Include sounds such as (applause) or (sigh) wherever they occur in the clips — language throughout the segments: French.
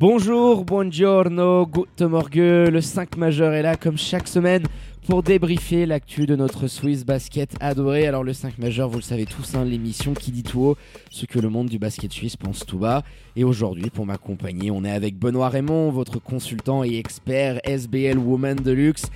Bonjour, buongiorno, good morgue. Le 5 majeur est là comme chaque semaine pour débriefer l'actu de notre Swiss basket adoré. Alors le 5 majeur, vous le savez tous, hein, l'émission qui dit tout haut ce que le monde du basket suisse pense tout bas. Et aujourd'hui, pour m'accompagner, on est avec Benoît Raymond, votre consultant et expert SBL Woman Deluxe.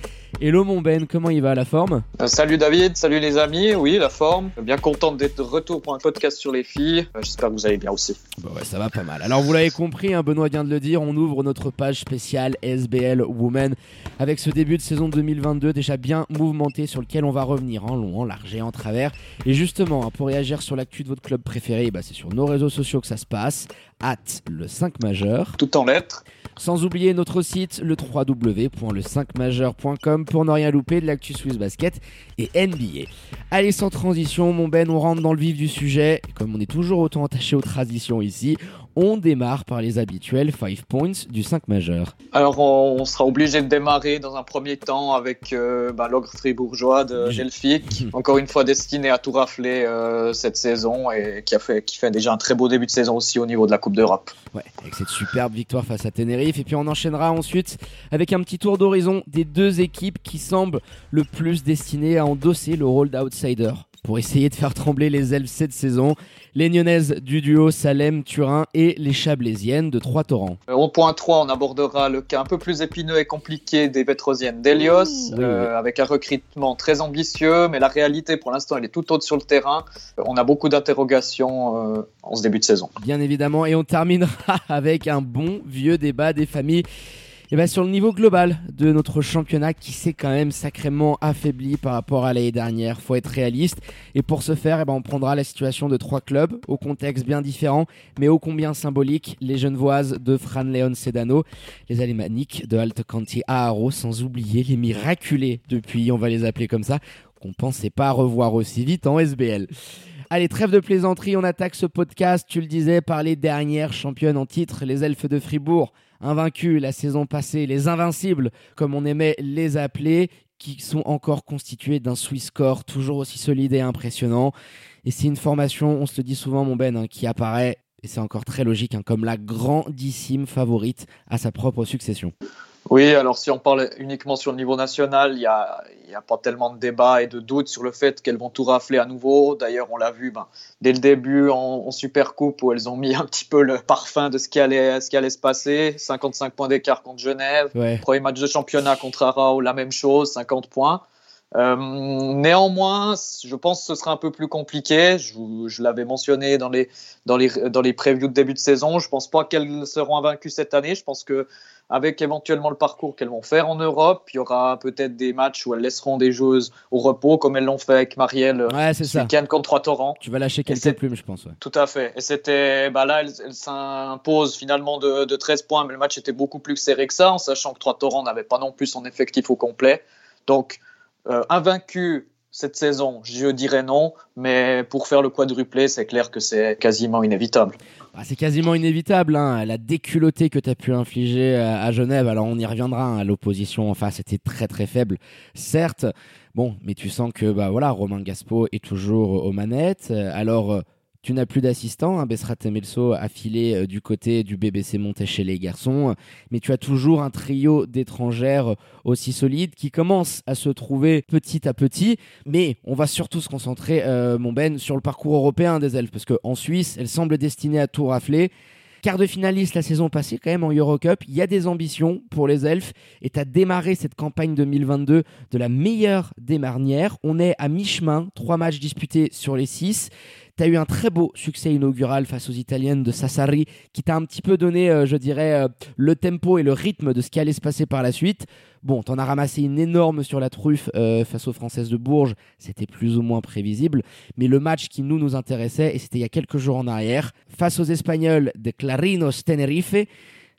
Hello mon Ben, comment il va à la forme? Euh, Salut David, salut les amis, oui la forme. Bien content d'être de retour pour un podcast sur les filles. Euh, J'espère que vous allez bien aussi. Bah ouais, ça va pas mal. Alors vous l'avez compris, hein, Benoît vient de le dire, on ouvre notre page spéciale SBL Women avec ce début de saison 2022 déjà bien mouvementé sur lequel on va revenir en long, en large et en travers. Et justement, hein, pour réagir sur l'actu de votre club préféré, bah, c'est sur nos réseaux sociaux que ça se passe, at le 5 majeur. Tout en lettres. Sans oublier notre site, le www.le5majeur.com pour ne rien louper de l'actu Swiss Basket et NBA. Allez, sans transition, mon Ben, on rentre dans le vif du sujet. Et Comme on est toujours autant attaché aux traditions ici, on démarre par les habituels 5 points du 5 majeur. Alors on, on sera obligé de démarrer dans un premier temps avec euh, bah, l'ogre fribourgeois de Gelfic, (laughs) encore une fois destiné à tout rafler euh, cette saison et qui a fait qui fait déjà un très beau début de saison aussi au niveau de la Coupe d'Europe. Ouais, avec cette superbe victoire face à Tenerife. Et puis on enchaînera ensuite avec un petit tour d'horizon des deux équipes qui semblent le plus destinées à endosser le rôle d'outsider pour essayer de faire trembler les elfes cette saison. Les Nyonnaises du duo Salem-Turin et les Chablaisiennes de Trois-Torrents. Euh, Au point 3, on abordera le cas un peu plus épineux et compliqué des Petrosiennes d'Elios, Oui, euh, oui. avec un recrutement très ambitieux, mais la réalité pour l'instant elle est tout autre sur le terrain. Euh, On a beaucoup d'interrogations euh, en ce début de saison. bien évidemment. Et on terminera (laughs) avec un bon vieux débat des familles. Et ben sur le niveau global de notre championnat qui s'est quand même sacrément affaibli par rapport à l'année dernière, faut être réaliste. Et pour ce faire, eh ben on prendra la situation de trois clubs au contexte bien différent, mais ô combien symbolique. Les Genevoises de Fran Leon Sedano, les Alémaniques de Alte Canti Aaro, sans oublier les miraculés depuis, on va les appeler comme ça, qu'on pensait pas revoir aussi vite en SBL. Allez, trêve de plaisanterie, on attaque ce podcast, tu le disais, par les dernières championnes en titre, les Elfes de Fribourg, invaincus la saison passée, les Invincibles, comme on aimait les appeler, qui sont encore constitués d'un Swiss score toujours aussi solide et impressionnant. Et c'est une formation, on se le dit souvent, mon Ben, hein, qui apparaît, et c'est encore très logique, hein, comme la grandissime favorite à sa propre succession. Oui, alors si on parle uniquement sur le niveau national, il n'y a, pas tellement de débat et de doute sur le fait qu'elles vont tout rafler à nouveau. D'ailleurs, on l'a vu ben, dès le début en, en Super Coupe où elles ont mis (laughs) un petit peu le parfum de ce qui allait, ce qui allait se passer. 55 points d'écart contre Genève. Ouais. Premier match de championnat contre Arao, la même chose, 50 points. Euh, néanmoins, je pense que ce sera un peu plus compliqué. Je, l'avais mentionné dans les, dans, les, dans les previews de début de saison. Je pense pas qu'elles seront invaincues cette année. Je pense que avec éventuellement le parcours qu'elles vont faire en Europe, il y aura peut-être des matchs où elles laisseront des joueuses au repos, comme elles l'ont fait avec Marielle euh, Ouais, c'est ce week-end contre Trois-Torrents. Tu vas lâcher quelques plumes, je pense. Ouais. Tout à fait. Et c'était, bah là, elle, elle s'impose finalement de, de 13 points, mais le match était beaucoup plus serré que ça, en sachant que Trois Torrents n'avait pas non plus son effectif au complet. Donc, euh, invaincu cette saison, je dirais non, mais pour faire le quadruplé, c'est clair que c'est quasiment inévitable. Ah, c'est quasiment inévitable, hein, la déculottée que tu as pu infliger à, à Genève. Alors on y reviendra, hein, l'opposition en face était très très faible, certes. Bon, mais tu sens que bah voilà, Romain Gaspo est toujours aux manettes. Euh, Alors euh, tu n'as plus d'assistant, hein, Bessrat Temelso a filé euh, du côté du BBC monté chez les garçons, mais tu as toujours un trio d'étrangères aussi solides qui commence à se trouver petit à petit. Mais on va surtout se concentrer, euh, mon Ben, sur le parcours européen des elfes, parce qu'en Suisse, elles semblent destinées à tout rafler. Quart de finaliste la saison passée, quand même en Eurocup, il y a des ambitions pour les elfes et tu as démarré cette campagne 2022 de la meilleure des marnières. On est à mi-chemin, trois matchs disputés sur les six. Tu as eu un très beau succès inaugural face aux Italiennes de Sassari qui t'a un petit peu donné, euh, je dirais, euh, le tempo et le rythme de ce qui allait se passer par la suite. Bon, t'en as ramassé une énorme sur la truffe euh, face aux Françaises de Bourges, c'était plus ou moins prévisible, mais le match qui nous nous intéressait, et c'était il y a quelques jours en arrière, face aux Espagnols de Clarinos Tenerife,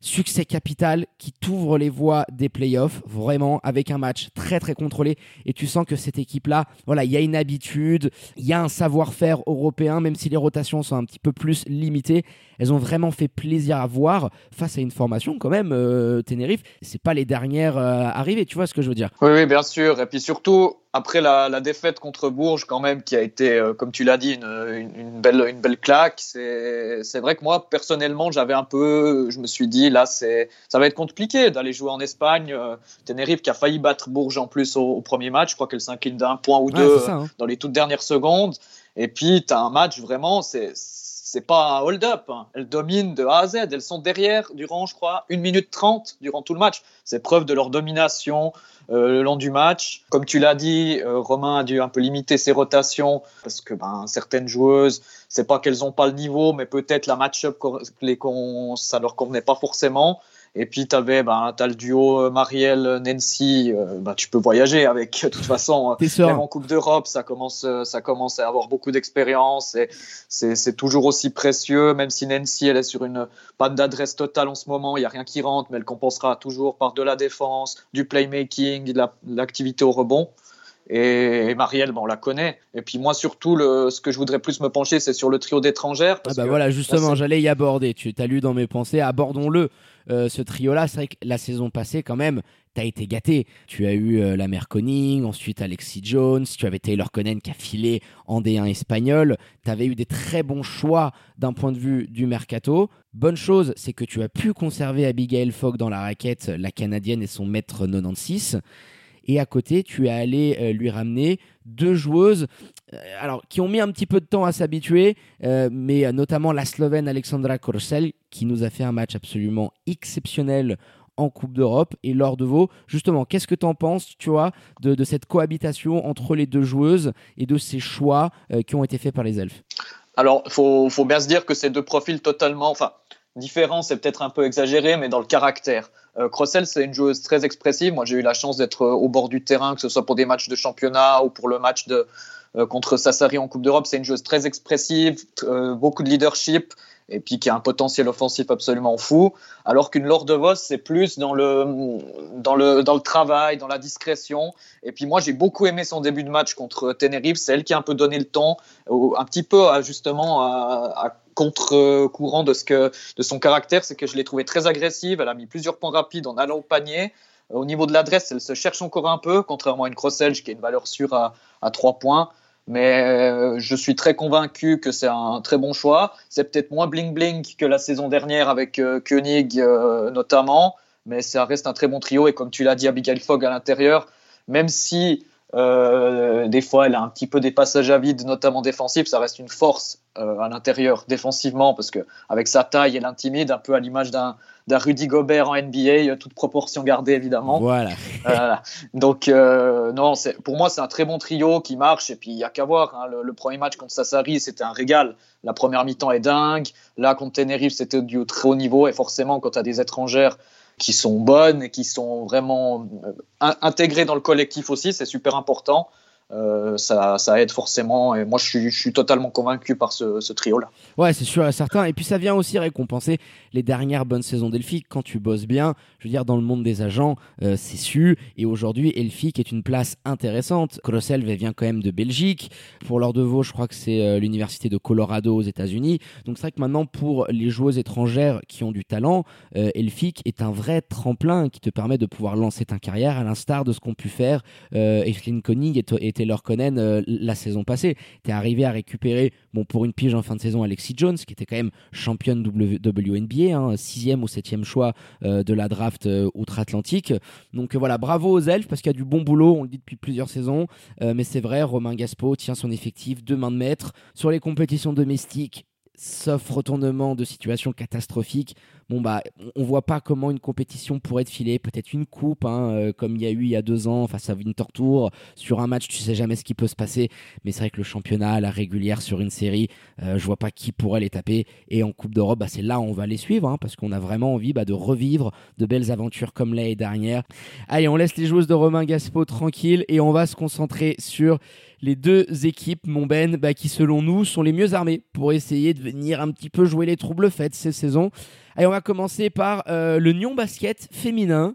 succès capital qui t'ouvre les voies des playoffs, vraiment, avec un match très très contrôlé. Et tu sens que cette équipe-là, voilà, il y a une habitude, il y a un savoir-faire européen, même si les rotations sont un petit peu plus limitées. Elles ont vraiment fait plaisir à voir face à une formation quand même, euh, Tenerife. C'est pas les dernières euh, arrivées, tu vois ce que je veux dire Oui, oui, bien sûr. Et puis surtout, après la, défaite contre Bourges, quand même, qui a été, euh, comme tu l'as dit, une, belle, une belle claque. C'est vrai que moi, personnellement, j'avais un peu, je me suis dit, là, ça va être compliqué d'aller jouer en Espagne. Euh, Tenerife qui a failli battre Bourges en plus au, premier match. Je crois qu'elle s'incline d'un point ou deux hein. dans les toutes dernières secondes. Et puis, tu as un match vraiment, c'est c'est pas un hold-up. Hein. Elles dominent de A à Z. Elles sont derrière durant, je crois, 1 minute 30 durant tout le match. C'est preuve de leur domination euh, le long du match. Comme tu l'as dit, euh, Romain a dû un peu limiter ses rotations parce que ben, certaines joueuses, c'est pas qu'elles n'ont pas le niveau, mais peut-être la match-up, ça leur convenait pas forcément. Et puis, tu avais ben, as le duo euh, Marielle-Nancy. Euh, ben, tu peux voyager avec. De toute façon, même en Coupe d'Europe, ça commence, euh, ça commence à avoir beaucoup d'expérience. Et c'est toujours aussi précieux, même si Nancy, elle est sur une panne d'adresse totale en ce moment. Il n'y a rien qui rentre, mais elle compensera toujours par de la défense, du playmaking, de l'activité au rebond. Et, Marielle, bon, on la connaît. Et puis moi, surtout, le, ce que je voudrais plus me pencher, c'est sur le trio d'étrangères. Ah bah voilà, justement, j'allais y aborder. Tu as lu dans mes pensées, abordons-le. Euh, ce trio-là, c'est vrai que la saison passée, quand même, tu as été gâté. Tu as eu euh, la mère Conning, ensuite Alexis Jones, tu avais Taylor Connen qui a filé en D1 espagnol. Tu avais eu des très bons choix d'un point de vue du mercato. Bonne chose, c'est que tu as pu conserver Abigail Fogg dans la raquette, la canadienne et son maître 96 et à côté tu es allé euh, lui ramener deux joueuses euh, alors qui ont mis un petit peu de temps à s'habituer euh, mais notamment la Slovène Alexandra Korsel qui nous a fait un match absolument exceptionnel en Coupe d'Europe. Et lors de vos justement qu'est-ce que tu en penses tu vois de, de, cette cohabitation entre les deux joueuses et de ces choix qui ont été faits par les elfes? Alors il faut, faut, bien se dire que ces deux profils totalement enfin différents c'est peut-être un peu exagéré mais dans le caractère euh, c'est une joueuse très expressive. Moi, j'ai eu la chance d'être euh, au bord du terrain, que ce soit pour des matchs de championnat ou pour le match de, euh, contre Sassari en Coupe d'Europe. C'est une joueuse très expressive, beaucoup de leadership et puis qui a un potentiel offensif absolument fou. Alors qu'une Lord de c'est plus dans le, dans, le, dans le travail, dans la discrétion. Et puis moi, j'ai beaucoup aimé son début de match contre Tenerife. C'est elle qui a un peu donné le ton, un petit peu justement à contre-courant de, son caractère, c'est que je l'ai trouvée très agressive. Elle a mis plusieurs points rapides en allant au panier. Euh, au niveau de l'adresse, elle se cherche encore un peu, contrairement à une Crosselge qui a une valeur sûre à, à 3 points. Mais euh, je suis très convaincu que c'est un très bon choix. C'est peut-être moins bling-bling que la saison dernière avec euh, Koenig notamment, mais ça reste un très bon trio. Et comme tu l'as dit, Abigail Fogg à l'intérieur, même si euh, des fois, elle a un petit peu des passages à vide, notamment défensifs. Ça reste une force euh, à l'intérieur défensivement parce que avec sa taille, elle intimide un peu à l'image d'un Rudy Gobert en NBA, euh, toute proportion gardée évidemment. Voilà. (laughs) Donc non, pour moi c'est un très bon trio qui marche et puis il y a qu'à voir. Hein. le, premier match contre Sassari, c'était un régal. La première mi-temps est dingue. Là contre Tenerife, c'était du très haut niveau et forcément quand tu as des étrangères qui sont bonnes et qui sont vraiment euh, intégrées dans le collectif aussi, c'est super important. Euh, ça, aide forcément. Et moi, je suis, totalement convaincu par ce, trio-là. Ouais, c'est sûr et certain. Et puis, ça vient aussi récompenser les dernières bonnes saisons d'Elphick. Quand tu bosses bien, je veux dire, dans le monde des agents, euh, c'est su. Et aujourd'hui, Elphick est une place intéressante. Crosselv vient quand même de Belgique. Pour l'ordre de Vaux, je crois que c'est euh, l'université de Colorado aux États-Unis. Donc, c'est vrai que maintenant, pour les joueuses étrangères qui ont du talent, Elphick est un vrai tremplin qui te permet de pouvoir lancer ta carrière à l'instar de ce qu'ont pu faire Evelyn Koenig et, et Taylor Connen euh, la saison passée. Tu es arrivé à récupérer, bon, pour une pige en fin de saison, Alexis Jones, qui était quand même championne WNBA, hein, sixième ou septième choix euh, de la draft euh, outre-Atlantique. Donc voilà, bravo aux elfes parce qu'il y a du bon boulot, on le dit depuis plusieurs saisons. mais c'est vrai, Romain Gaspo tient son effectif de main de maître sur les compétitions domestiques sauf retournement de situation catastrophique, bon bah on voit pas comment une compétition pourrait être filée, peut-être une coupe, hein, euh, comme il y a eu il y a deux ans face à Winter Tour, sur un match tu sais jamais ce qui peut se passer, mais c'est vrai que le championnat, la régulière sur une série, euh, je vois pas qui pourrait les taper, et en Coupe d'Europe, bah, c'est là où on va les suivre, hein, parce qu'on a vraiment envie bah, de revivre de belles aventures comme l'année dernière. Allez, on laisse les joueuses de Romain Gaspo tranquilles, et on va se concentrer sur les deux équipes, mon Ben, bah, qui selon nous sont les mieux armées pour essayer de venir un petit peu jouer les troubles faites ces saisons. Allez, on va commencer par le Nyon Basket féminin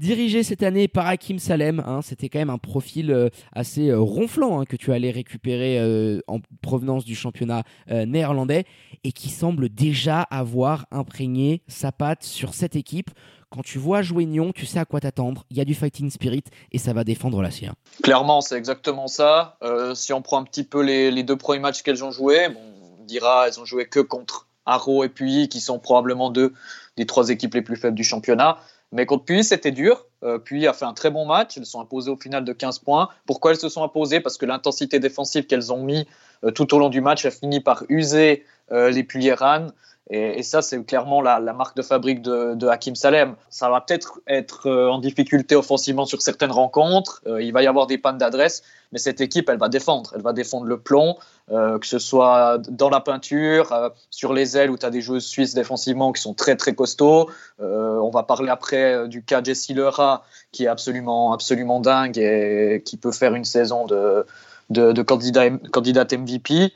dirigé cette année par Hakim Salem. Hein, C'était quand même un profil euh, assez euh, ronflant hein, que tu allais récupérer euh, en provenance du championnat néerlandais et qui semble déjà avoir imprégné sa patte sur cette équipe. Quand tu vois jouer Nyon, tu sais à quoi t'attendre. Il y a du fighting spirit et ça va défendre la sienne. Clairement, c'est exactement ça. si on prend un petit peu les, deux premiers matchs qu'elles ont joués, on dira elles ont joué que contre Arrow et Puy, qui sont probablement deux des trois équipes les plus faibles du championnat. Mais contre Puy, c'était dur. Euh, Puy a fait un très bon match. Elles sont imposées au final de 15 points. Pourquoi elles se sont imposées? Parce que l'intensité défensive qu'elles ont mis euh, tout au long du match a fini par user euh, les Puyeran. Et, ça, c'est clairement la, marque de fabrique de, Hakim Salem. Ça va peut-être être, en difficulté offensivement sur certaines rencontres. il va y avoir des pannes d'adresse, mais cette équipe, elle va défendre. Elle va défendre le plomb, que ce soit dans la peinture, sur les ailes où tu as des joueuses suisses défensivement qui sont très très costauds. on va parler après du cas Jessie Leura, qui est absolument, absolument dingue et qui peut faire une saison de candidat, candidate MVP.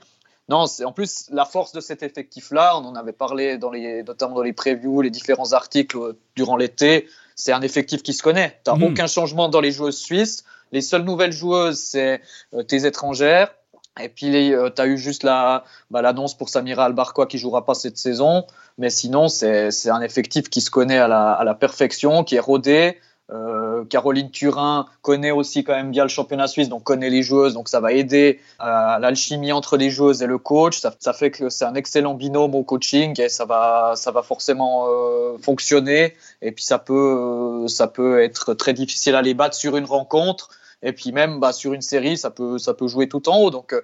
Non, c'est en plus la force de cet effectif-là. On en avait parlé dans les, notamment dans les previews, les différents articles euh, durant l'été. C'est un effectif qui se connaît. Tu n'as hmm. aucun changement dans les joueuses suisses. Les seules nouvelles joueuses, c'est euh, tes étrangères. Et puis, euh, tu as eu juste la, bah, l'annonce pour Samira Albarquois qui jouera pas cette saison. Mais sinon, c'est, c'est un effectif qui se connaît à la, à la perfection, qui est rodé. Euh, Caroline Turin connaît aussi quand même bien le championnat suisse, donc connaît les joueuses, donc ça va aider à l'alchimie entre les joueuses et le coach. Ça, fait que c'est un excellent binôme au coaching et ça va, ça va forcément euh, fonctionner. Et puis ça peut, euh, ça peut être très difficile à les battre sur une rencontre. Et puis même bah, sur une série, ça peut, ça peut jouer tout en haut. Donc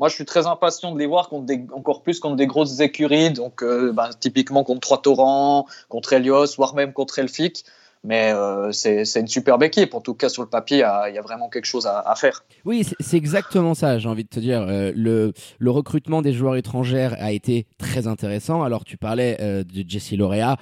moi, je suis très impatient de les voir contre encore plus contre des grosses écuries, donc bah, typiquement contre Trois Torrents, contre Helios, voire même contre Elfic. Mais euh, c'est une superbe équipe. En tout cas, sur le papier, il y a, vraiment quelque chose à, faire. Oui, c'est exactement ça, j'ai envie de te dire. Euh, le, le, recrutement des joueurs étrangères a été très intéressant. Alors, tu parlais euh, de Jessie Lauréat.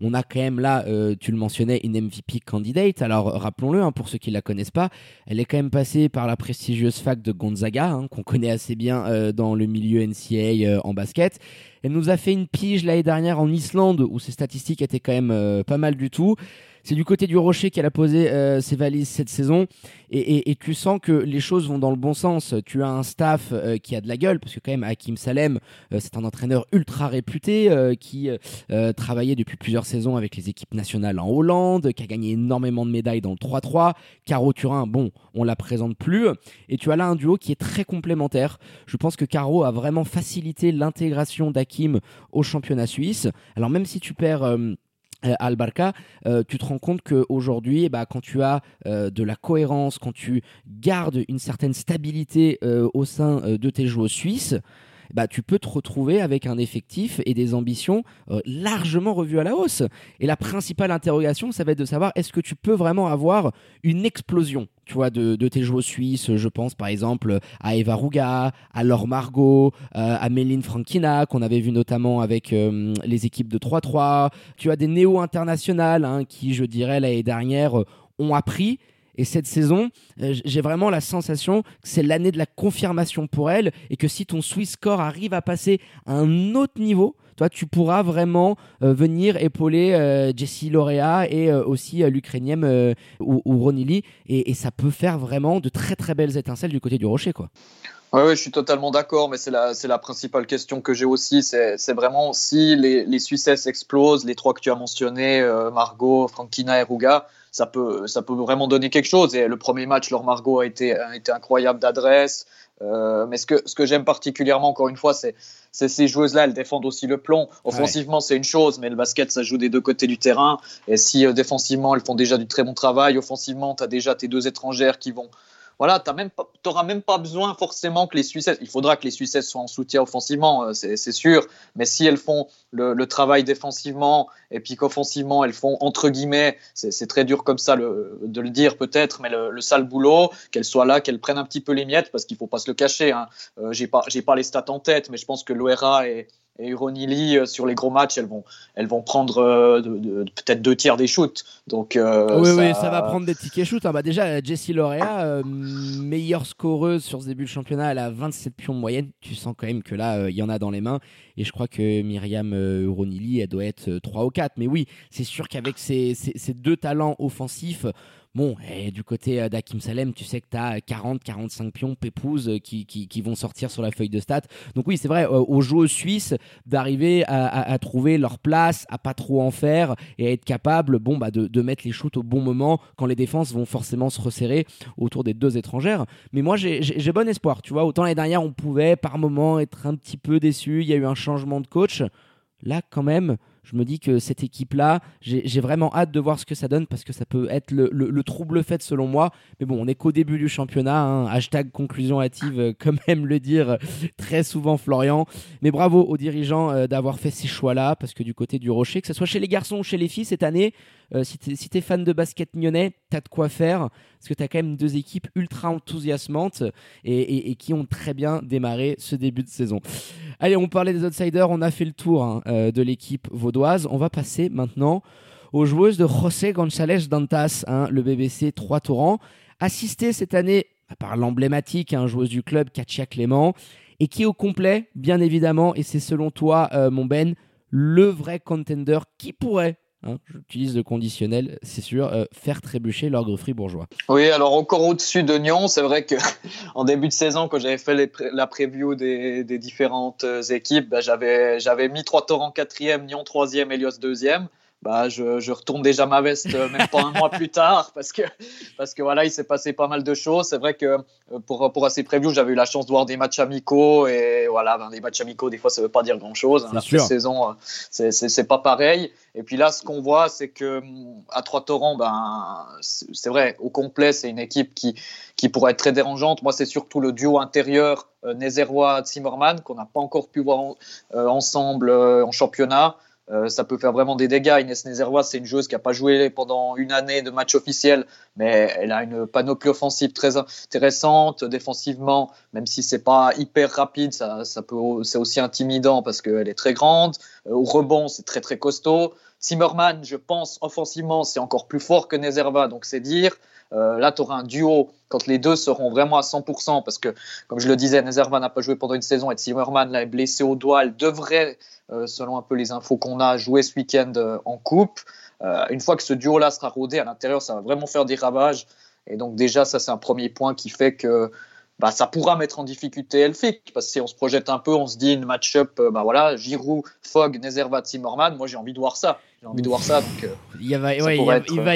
On a quand même là, tu le mentionnais, une MVP candidate. Alors rappelons-le, hein, pour ceux qui ne la connaissent pas, elle est quand même passée par la prestigieuse fac de Gonzaga, hein, qu'on connaît assez bien dans le milieu NCA en basket. Elle nous a fait une pige l'année dernière en Islande, où ses statistiques étaient quand même pas mal du tout. C'est du côté du Rocher qu'elle a posé euh, ses valises cette saison et, tu sens que les choses vont dans le bon sens. Tu as un staff euh, qui a de la gueule parce que quand même Hakim Salem, euh, c'est un entraîneur ultra réputé qui travaillait depuis plusieurs saisons avec les équipes nationales en Hollande, qui a gagné énormément de médailles dans le 3-3. Caro Turin, bon, on la présente plus. Et tu as là un duo qui est très complémentaire. Je pense que Caro a vraiment facilité l'intégration d'Hakim au championnat suisse. Alors même si tu perds euh, Albarca, euh, tu te rends compte qu'aujourd'hui, bah, quand tu as euh, de la cohérence, quand tu gardes une certaine stabilité au sein de tes joueurs suisses, bah, tu peux te retrouver avec un effectif et des ambitions largement revues à la hausse. Et la principale interrogation, ça va être de savoir est-ce que tu peux vraiment avoir une explosion tu vois, de, tes joueurs suisses? Je pense par exemple à Eva Ruga, à Laure Margot, euh, à Méline Frankina, qu'on avait vu notamment avec euh, les équipes de 3-3. Tu as des néo-internationales hein, qui, je dirais, l'année dernière, euh, ont appris. Et cette saison, j'ai vraiment la sensation que c'est l'année de la confirmation pour elle et que si ton Swiss score arrive à passer à un autre niveau, toi, tu pourras vraiment euh, venir épauler euh, Jessie Lauréat et euh, aussi l'Ukrainienne ou, ou Ronili. Et, ça peut faire vraiment de très très belles étincelles du côté du rocher. quoi. Oui, je suis totalement d'accord, mais c'est la, la principale question que j'ai aussi. C'est vraiment si les, les Suissesses explosent, les trois que tu as mentionnés, Margot, Frankina et Ruga, ça peut, ça peut vraiment donner quelque chose. Et le premier match, leur Margot a été, a été incroyable d'adresse. Euh, mais ce que, ce que j'aime particulièrement, encore une fois, c'est ces joueuses-là, elles défendent aussi le plomb. Offensivement, c'est une chose, mais le basket, ça joue des deux côtés du terrain. Et si euh, défensivement, elles font déjà du très bon travail, offensivement, tu as déjà tes deux étrangères qui vont, voilà, tu n'auras même pas besoin forcément que les Suisses, il faudra que les Suisses soient en soutien offensivement, euh, c'est sûr, mais si elles font le, travail défensivement et puis qu'offensivement elles font entre guillemets, c'est très dur comme ça de le dire peut-être, mais le, sale boulot, qu'elles soient là, qu'elles prennent un petit peu les miettes parce qu'il faut pas se le cacher. Hein. Euh, j'ai pas, pas les stats en tête, mais je pense que l'ORA est et Uronili euh, sur les gros matchs, elles vont, elles vont prendre euh, peut-être deux tiers des shoots. Donc, euh, oui, ça... oui, ça va prendre des tickets shoot. Hein. Bah déjà, Jessie Lorea, meilleure scoreuse sur ce début de championnat, elle a 27 pions de moyenne. Tu sens quand même que là, il y en a dans les mains. Et je crois que Myriam Uronili, elle doit être 3 ou 4. Mais oui, c'est sûr qu'avec ces, ces deux talents offensifs, Bon, du côté euh, d'Akim Salem, tu sais que tu as 40, 45 pions pépouses euh, qui, qui, vont sortir sur la feuille de stats. Donc oui, c'est vrai, euh, aux joueurs suisses d'arriver à, trouver leur place, à pas trop en faire et à être capable bon, bah, de, mettre les shoots au bon moment quand les défenses vont forcément se resserrer autour des deux étrangères. Mais moi, j'ai bon espoir. Tu vois, autant l'année dernière, on pouvait par moment être un petit peu déçu. Il y a eu un changement de coach. Là, quand même, je me dis que cette équipe-là, j'ai vraiment hâte de voir ce que ça donne parce que ça peut être le, trouble fait selon moi. Mais bon, on est qu'au début du championnat. Hein. hashtag conclusion hâtive, euh, comme (laughs) aime le dire très souvent Florian. Mais bravo aux dirigeants euh, d'avoir fait ces choix-là parce que du côté du Rocher, que ce soit chez les garçons ou chez les filles cette année, euh, si tu es, fan de basket nyonnais, tu as de quoi faire parce que tu as quand même deux équipes ultra enthousiasmantes et, qui ont très bien démarré ce début de saison. Allez, on parlait des outsiders, on a fait le tour hein, de l'équipe vaudoise. On va passer maintenant aux joueuses de José González Dantas, hein, le BBC 3 tours assisté cette année par l'emblématique hein, joueuse du club Katia Clément, et qui au complet, bien évidemment, et c'est selon toi, euh, mon Ben, le vrai contender qui pourrait Hein, j'utilise le conditionnel, c'est sûr, euh, faire trébucher l'orgue fribourgeois. Oui, alors encore au-dessus de Nyon, c'est vrai que (laughs) en début de saison, quand j'avais fait la preview des, différentes euh, équipes, bah, j'avais mis trois torrents quatrième, Nyon troisième, Elios deuxième bah, je, je, retourne déjà ma veste euh, même pas un mois plus tard parce que, parce que voilà, il s'est passé pas mal de choses. C'est vrai que euh, pour, pour assez preview, j'avais eu la chance de voir des matchs amicaux et voilà, ben, des matchs amicaux, des fois, ça veut pas dire grand chose. Hein, la saison, euh, c'est pas pareil. Et puis là, ce qu'on voit, c'est que à Trois-Torrents, ben, c'est vrai, au complet, c'est une équipe qui, qui pourrait être très dérangeante. Moi, c'est surtout le duo intérieur euh, Nézerrois-Zimmerman qu'on n'a pas encore pu voir ensemble en championnat. Euh, ça peut faire vraiment des dégâts. Inès Nézerrois, c'est une joueuse qui n'a pas joué pendant une année de match officiel, mais elle a une panoplie offensive très intéressante. Défensivement, même si c'est pas hyper rapide, ça, ça c'est aussi intimidant parce qu'elle est très grande. Euh, au rebond, c'est très très costaud. Zimmerman, je pense, offensivement, c'est encore plus fort que Nezerva, donc c'est dire. Euh, là, tu auras un duo quand les deux seront vraiment à 100%, parce que, comme je le disais, Nezerva n'a pas joué pendant une saison et Zimmerman là, blessé au doigt. Elle devrait euh, selon un peu les infos qu'on a, joué ce week-end euh, en coupe. Une fois que ce duo-là sera rodé à l'intérieur, ça va vraiment faire des ravages. Et donc déjà, ça c'est un premier point qui fait que bah, ça pourra mettre en difficulté Elfic. Parce que si on se projette un peu, on se dit une match-up, bah voilà, Giroud, Fogg, Nezerva, Zimmerman. Moi j'ai envie de voir ça. J'ai envie de voir ça. Donc, il, va, il,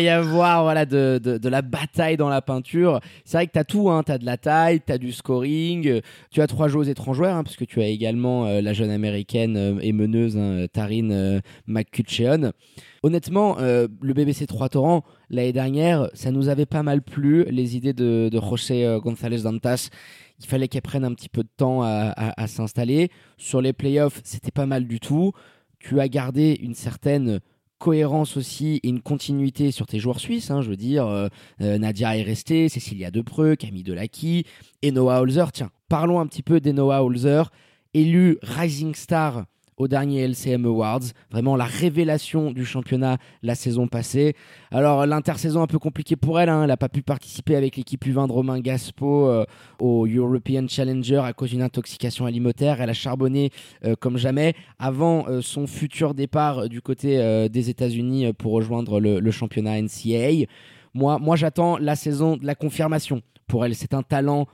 y avoir voilà, de, de, la bataille dans la peinture. C'est vrai que tu as tout. Hein. Tu as de la taille, tu as du scoring. Tu as trois joueurs étrangères, hein, parce que tu as également la jeune américaine et meneuse hein, Tarine McCutcheon. Honnêtement, le BBC 3 Torrents, l'année dernière, ça nous avait pas mal plu, les idées de, José González Dantas. Il fallait qu'elle prenne un petit peu de temps à, s'installer. Sur les playoffs, c'était pas mal du tout. Tu as gardé une certaine cohérence aussi et une continuité sur tes joueurs suisses. Hein, je veux dire, euh, euh, Nadia est restée, Cécilia Depreux, Camille Delaki et Noah Holzer. Tiens, parlons un petit peu des Noah Holzer, élu Rising Star au dernier LCM Awards. Vraiment la révélation du championnat la saison passée. Alors l'intersaison un peu compliquée pour elle. Hein. Elle n'a pas pu participer avec l'équipe U20 de Romain Gaspo euh, au European Challenger à cause d'une intoxication alimentaire. Elle a charbonné euh, comme jamais avant euh, son futur départ du côté des États-Unis pour rejoindre le, championnat NCAA. Moi, moi j'attends la saison de la confirmation pour elle. C'est un talent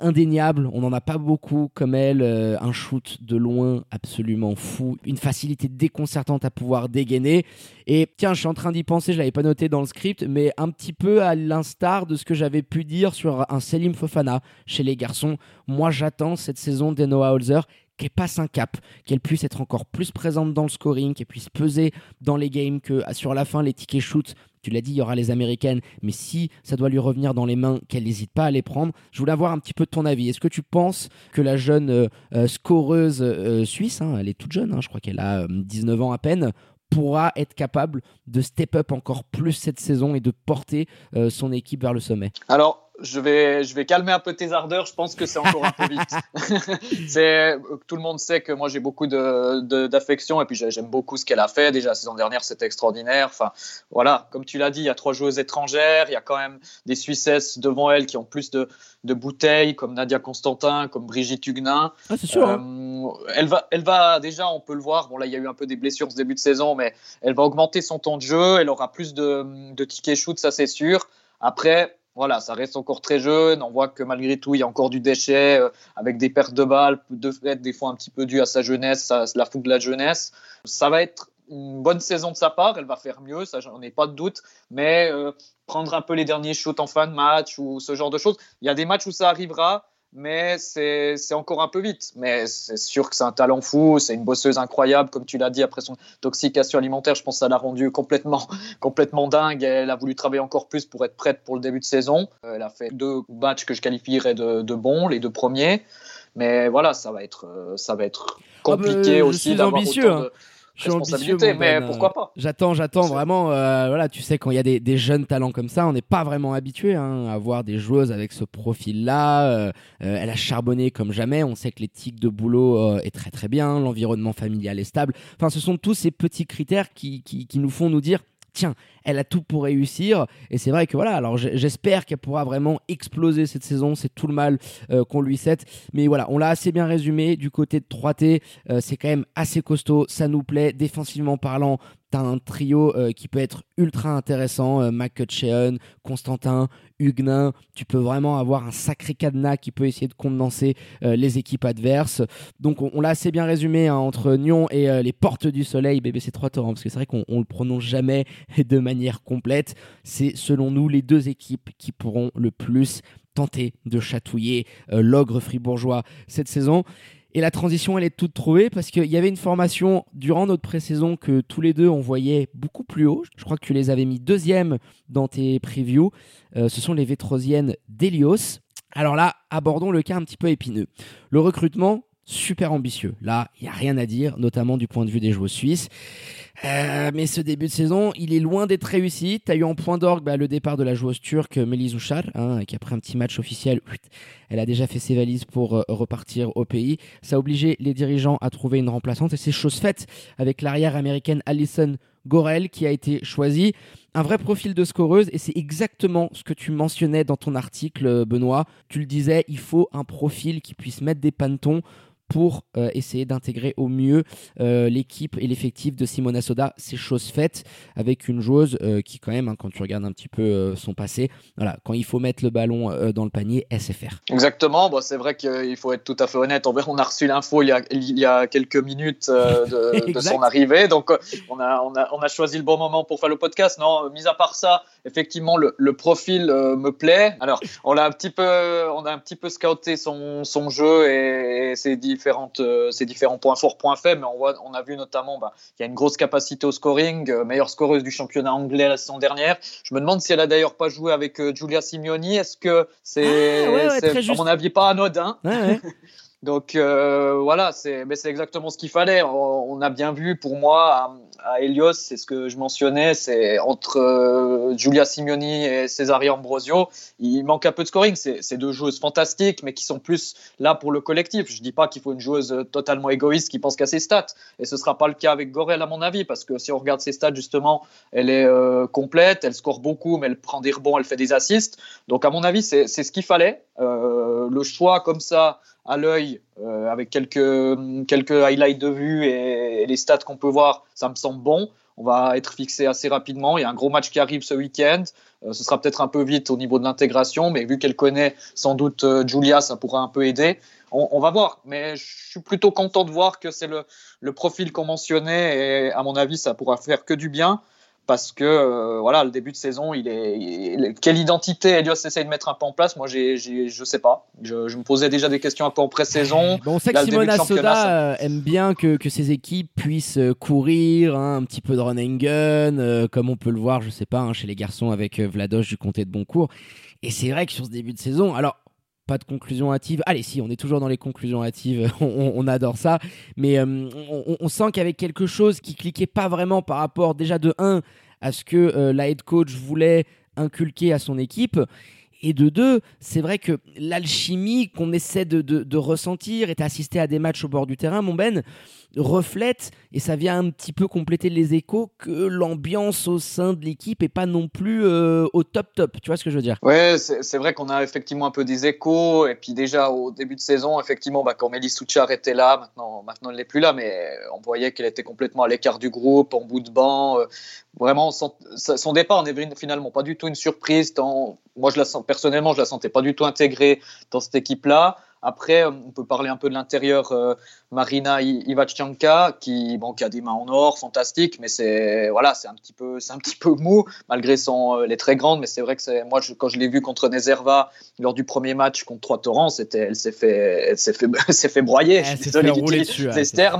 indéniable. On n'en a pas beaucoup comme elle. Euh, un shoot de loin absolument fou. Une facilité déconcertante à pouvoir dégainer. Et tiens, je suis en train d'y penser, je l'avais pas noté dans le script, mais un petit peu à l'instar de ce que j'avais pu dire sur un Selim Fofana chez les garçons. Moi, j'attends cette saison d'Enoa Holzer qu'elle passe un cap, qu'elle puisse être encore plus présente dans le scoring, qu'elle puisse peser dans les games, que sur la fin, les tickets shoot tu l'as dit, il y aura les américaines, mais si ça doit lui revenir dans les mains, qu'elle n'hésite pas à les prendre. Je voulais avoir un petit peu de ton avis. Est-ce que tu penses que la jeune euh, euh, scoreuse euh, suisse, hein, elle est toute jeune, hein, je crois qu'elle a 19 ans à peine, pourra être capable de step up encore plus cette saison et de porter son équipe vers le sommet? Alors, je vais, je vais calmer un peu tes ardeurs. Je pense que c'est encore un peu (laughs) vite. (laughs) c'est, tout le monde sait que moi j'ai beaucoup de, d'affection et puis j'aime beaucoup ce qu'elle a fait. Déjà la saison dernière, c'était extraordinaire. Enfin, voilà, comme tu l'as dit, il y a trois joueuses étrangères. Il y a quand même des Suissesses devant elle qui ont plus de, de bouteilles, comme Nadia Constantin, comme Brigitte Huguenin. Ah, c'est sûr. Hein. Euh, elle va, elle va déjà, on peut le voir. Bon là, il y a eu un peu des blessures ce début de saison, mais elle va augmenter son temps de jeu. Elle aura plus de, de tickets shoot, ça c'est sûr. Après, voilà, ça reste encore très jeune. On voit que malgré tout, il y a encore du déchet euh, avec des pertes de balles, de fait, des fois un petit peu dû à sa jeunesse, à la fougue de la jeunesse. Ça va être une bonne saison de sa part. Elle va faire mieux, ça, j'en ai pas de doute. Mais euh, prendre un peu les derniers shoots en fin de match ou ce genre de choses. Il y a des matchs où ça arrivera mais c'est encore un peu vite. Mais c'est sûr que c'est un talent fou, c'est une bosseuse incroyable, comme tu l'as dit, après son intoxication alimentaire, je pense que ça l'a rendue complètement, (laughs) complètement dingue. Elle a voulu travailler encore plus pour être prête pour le début de saison. Elle a fait deux matchs que je qualifierais de, de bons, les deux premiers. Mais voilà, ça va être, euh, ça va être ah bah, compliqué aussi d'avoir autant de, je ambitieux, mais pourquoi pas? J'attends, j'attends vraiment. Euh, voilà, tu sais, quand il y a des, jeunes talents comme ça, on n'est pas vraiment habitué hein, à voir des joueuses avec ce profil-là. Euh, euh, elle a charbonné comme jamais. On sait que l'éthique de boulot est très très bien, l'environnement familial est stable. Enfin, ce sont tous ces petits critères qui, qui, qui nous font nous dire tiens, elle a tout pour réussir. Et c'est vrai que voilà, alors j'espère qu'elle pourra vraiment exploser cette saison. C'est tout le mal euh, qu'on lui cède. Mais voilà, on l'a assez bien résumé. Du côté de 3T, euh, c'est quand même assez costaud. Ça nous plaît. Défensivement parlant, T'as un trio euh, qui peut être ultra intéressant, euh, McCutcheon, Constantin, Huguenin. Tu peux vraiment avoir un sacré cadenas qui peut essayer de condenser les équipes adverses. Donc on, l'a assez bien résumé hein, entre Nyon et les Portes du Soleil, BBC 3 Torrents, parce que c'est vrai qu'on ne le prononce jamais (laughs) de manière complète. C'est selon nous les deux équipes qui pourront le plus tenter de chatouiller l'ogre fribourgeois cette saison. Et la transition, elle est toute trouvée parce qu'il y avait une formation durant notre pré-saison que tous les deux on voyait beaucoup plus haut. Je crois que tu les avais mis deuxième dans tes previews. Euh, ce sont les Vétrosiennes d'Elios. Alors là, abordons le cas un petit peu épineux. Le recrutement, super ambitieux. Là, il n'y a rien à dire, notamment du point de vue des joueurs suisses. Euh, mais ce début de saison, il est loin d'être réussi. Tu as eu en point d'orgue bah, le départ de la joueuse turque Melis Ushar, hein, qui après un petit match officiel, elle a déjà fait ses valises pour euh, repartir au pays. Ça a obligé les dirigeants à trouver une remplaçante et c'est chose faite avec l'arrière américaine Alison Gorel qui a été choisie. Un vrai profil de scoreuse et c'est exactement ce que tu mentionnais dans ton article, Benoît. Tu le disais, il faut un profil qui puisse mettre des pantons pour euh, essayer d'intégrer au mieux euh, l'équipe et l'effectif de Simona Soda. C'est chose faite avec une joueuse euh, qui quand même, hein, quand tu regardes un petit peu son passé, voilà, quand il faut mettre le ballon dans le panier, SFR. Exactement, bon, c'est vrai qu'il faut être tout à fait honnête. On a reçu l'info il, il, y a quelques minutes (laughs) de, son arrivée, donc on a, on, a, on a choisi le bon moment pour faire le podcast. Non, mis à part ça, effectivement, le, le profil me plaît. Alors, on a un petit peu, on a un petit peu scouté son, son jeu et, et ses différentes, euh, ces différents points forts, points faibles, mais on, voit, on a vu notamment bah, qu'il y a une grosse capacité au scoring, euh, meilleure scoreuse du championnat anglais la saison dernière. Je me demande si elle a d'ailleurs pas joué avec euh, Giulia Simeoni. Est-ce que c'est, ah, à mon avis, pas anodin (laughs) Donc voilà, c'est exactement ce qu'il fallait. On, a bien vu pour moi à Helios, c'est ce que je mentionnais, c'est entre euh, Giulia Simeoni et Cesaria Ambrosio, il manque un peu de scoring. C'est deux joueuses fantastiques, mais qui sont plus là pour le collectif. Je dis pas qu'il faut une joueuse totalement égoïste qui pense qu'à ses stats, et ce sera pas le cas avec Gorel à mon avis, parce que si on regarde ses stats justement, elle est euh, complète, elle score beaucoup, mais elle prend des rebonds, elle fait des assists. Donc à mon avis, c'est ce qu'il fallait. Euh, le choix comme ça à l'œil, euh, avec quelques, quelques highlights de vue et, les stats qu'on peut voir, ça me semble bon. On va être fixé assez rapidement. Il y a un gros match qui arrive ce week-end. Euh, ce sera peut-être un peu vite au niveau de l'intégration, mais vu qu'elle connaît sans doute Julia, ça pourra un peu aider. On, va voir, mais je suis plutôt content de voir que c'est le, le profil qu'on mentionnait et à mon avis, ça pourra faire que du bien parce que euh, voilà, le début de saison, il est, quelle identité Elios essaye de mettre un peu en place Moi, j'ai, je sais pas. Je, me posais déjà des questions un peu en pré-saison. on sait que Simona Soda euh, aime bien que, que, ses équipes puissent euh, courir, hein, un petit peu de run and gun, comme on peut le voir, je sais pas, hein, chez les garçons avec Vladoche du comté de Boncourt. Et c'est vrai que sur ce début de saison, alors pas de conclusion hâtive. Allez, si, on est toujours dans les conclusions hâtives, (laughs) on, adore ça. Mais on, on, sent qu'il y avait quelque chose qui cliquait pas vraiment par rapport déjà de 1 à ce que euh, la head coach voulait inculquer à son équipe. Et de deux, c'est vrai que l'alchimie qu'on essaie de, ressentir et d'assister à des matchs au bord du terrain, mon Ben, reflète, et ça vient un petit peu compléter les échos, que l'ambiance au sein de l'équipe est pas non plus euh, au top top. Tu vois ce que je veux dire? Ouais, c'est vrai qu'on a effectivement un peu des échos. Et puis déjà au début de saison, effectivement, bah, quand Mélis Souchar était là, maintenant, maintenant elle n'est plus là, mais on voyait qu'elle était complètement à l'écart du groupe, en bout de banc. Euh, vraiment, son, son départ n'est finalement pas du tout une surprise. Tant, moi, je la sens, personnellement, je la sentais pas du tout intégrée dans cette équipe-là. Après, euh, on peut parler un peu de l'intérieur. Euh, Marina Ivachenka, qui, bon, qui a des mains en or, fantastique, mais c'est voilà, c'est un petit peu, c'est un petit peu mou malgré son, euh, est très grande, mais c'est vrai que c'est moi quand je l'ai vu contre Nezerva lors du premier match contre Trois Torrents, c'était, elle s'est fait, elle s'est fait, (laughs) s'est fait broyer. Elle s'est fait rouler dessus.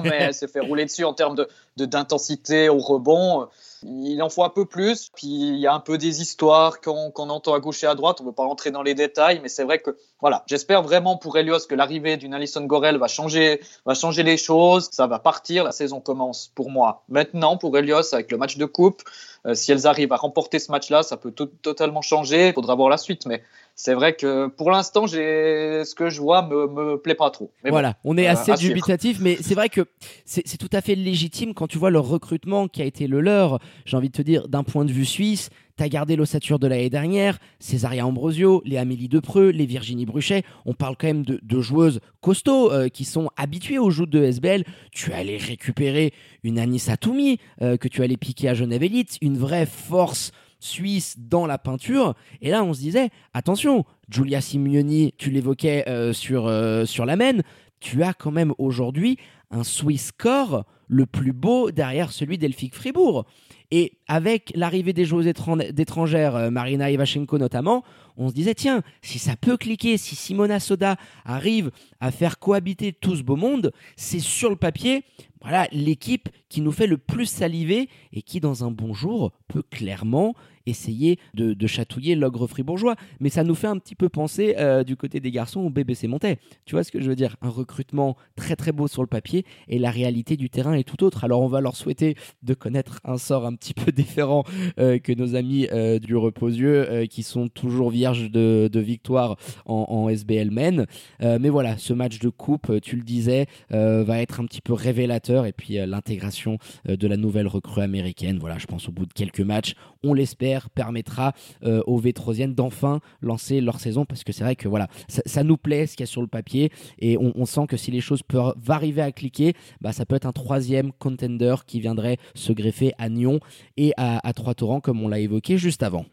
mais elle s'est fait rouler dessus en termes de, d'intensité au rebond. Il en faut un peu plus. Puis il y a un peu des histoires qu'on entend à gauche et à droite. On ne veut pas rentrer dans les détails, mais c'est vrai que voilà, j'espère vraiment pour Elios que l'arrivée d'une Alison Gorel va changer, va changer les choses. Ça va partir. La saison commence pour moi maintenant pour Elios avec le match de coupe. Euh, si elles arrivent à remporter ce match-là, ça peut totalement changer. Il faudra voir la suite, mais c'est vrai que pour l'instant, ce que je vois me, me plaît pas trop. voilà, on est euh, assez dubitatif, mais c'est vrai que c'est tout à fait légitime quand tu vois le recrutement qui a été le leur. J'ai envie de te dire, d'un point de vue suisse, tu as gardé l'ossature de l'année dernière, Césaria Ambrosio, les Amélie Depreux, les Virginie Bruchet. On parle quand même de, joueuses costauds euh, qui sont habituées aux joutes de SBL. Tu allais récupérer une Anissa Toumi euh, que tu allais piquer à Genève Elite, une vraie force suisse dans la peinture. Et là, on se disait, attention, Giulia Simeoni, tu l'évoquais euh, sur, sur la mène, tu as quand même aujourd'hui un Swiss core le plus beau derrière celui d'Elfic Fribourg. Et avec l'arrivée des joueuses d'étrangères, euh, Marina Ivashenko notamment, on se disait tiens, si ça peut cliquer, si Simona Soda arrive à faire cohabiter tout ce beau monde, c'est sur le papier voilà l'équipe qui nous fait le plus saliver et qui, dans un bon jour, peut clairement essayer de, chatouiller l'ogre fribourgeois. Mais ça nous fait un petit peu penser euh, du côté des garçons au BBC Montais. Tu vois ce que je veux dire? Un recrutement très très beau sur le papier et la réalité du terrain est tout autre. Alors on va leur souhaiter de connaître un sort un petit peu (laughs) différent euh, que nos amis euh, du Reposieux qui sont toujours vierges de, victoire en, en, SBL Men. mais voilà, ce match de coupe, tu le disais, va être un petit peu révélateur. Et puis l'intégration de la nouvelle recrue américaine. Voilà, je pense au bout de quelques matchs, on l'espère, permettra euh, aux Vétrosiennes d'enfin lancer leur saison. Parce que c'est vrai que voilà, ça, nous plaît ce qu'il y a sur le papier. Et on, sent que si les choses peuvent arriver à cliquer, bah, ça peut être un troisième contender qui viendrait se greffer à Nyon et à, Trois-Torrents comme on l'a évoqué juste avant.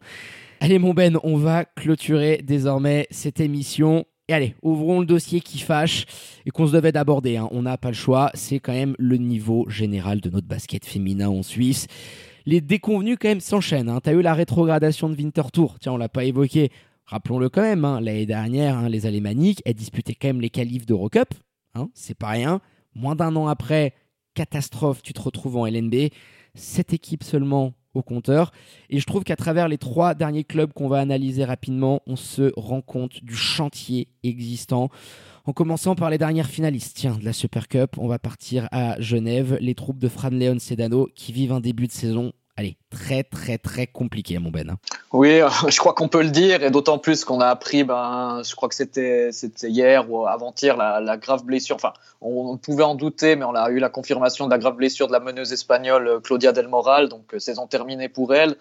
Allez mon Ben, on va clôturer désormais cette émission. Et allez, ouvrons le dossier qui fâche et qu'on se devait d'aborder. Hein. On n'a pas le choix, c'est quand même le niveau général de notre basket féminin en Suisse les déconvenus quand même s'enchaînent. Hein. Tu as eu la rétrogradation de Winter Tour, tiens, on l'a pas évoqué. Rappelons-le quand même, hein. l'année dernière, hein, les Alémaniques, elles disputaient quand même les qualifs d'Eurocup. Hein, c'est pas rien. Moins d'un an après, catastrophe, tu te retrouves en LNB. Cette équipe seulement au compteur. Et je trouve qu'à travers les trois derniers clubs qu'on va analyser rapidement, on se rend compte du chantier existant. En commençant par les dernières finalistes, tiens, de la Super Cup, on va partir à Genève, les troupes de Fran Leon Sedano qui vivent un début de saison allez, très très très compliqué, mon Ben. Hein. Oui, (laughs) je crois qu'on peut le dire, et d'autant plus qu'on a appris, ben, je crois que c'était hier ou avant-hier, la, grave blessure. Enfin, on, pouvait en douter, mais on a eu la confirmation de la grave blessure de la meneuse espagnole euh, Claudia Del Moral, donc euh, saison terminée pour elle.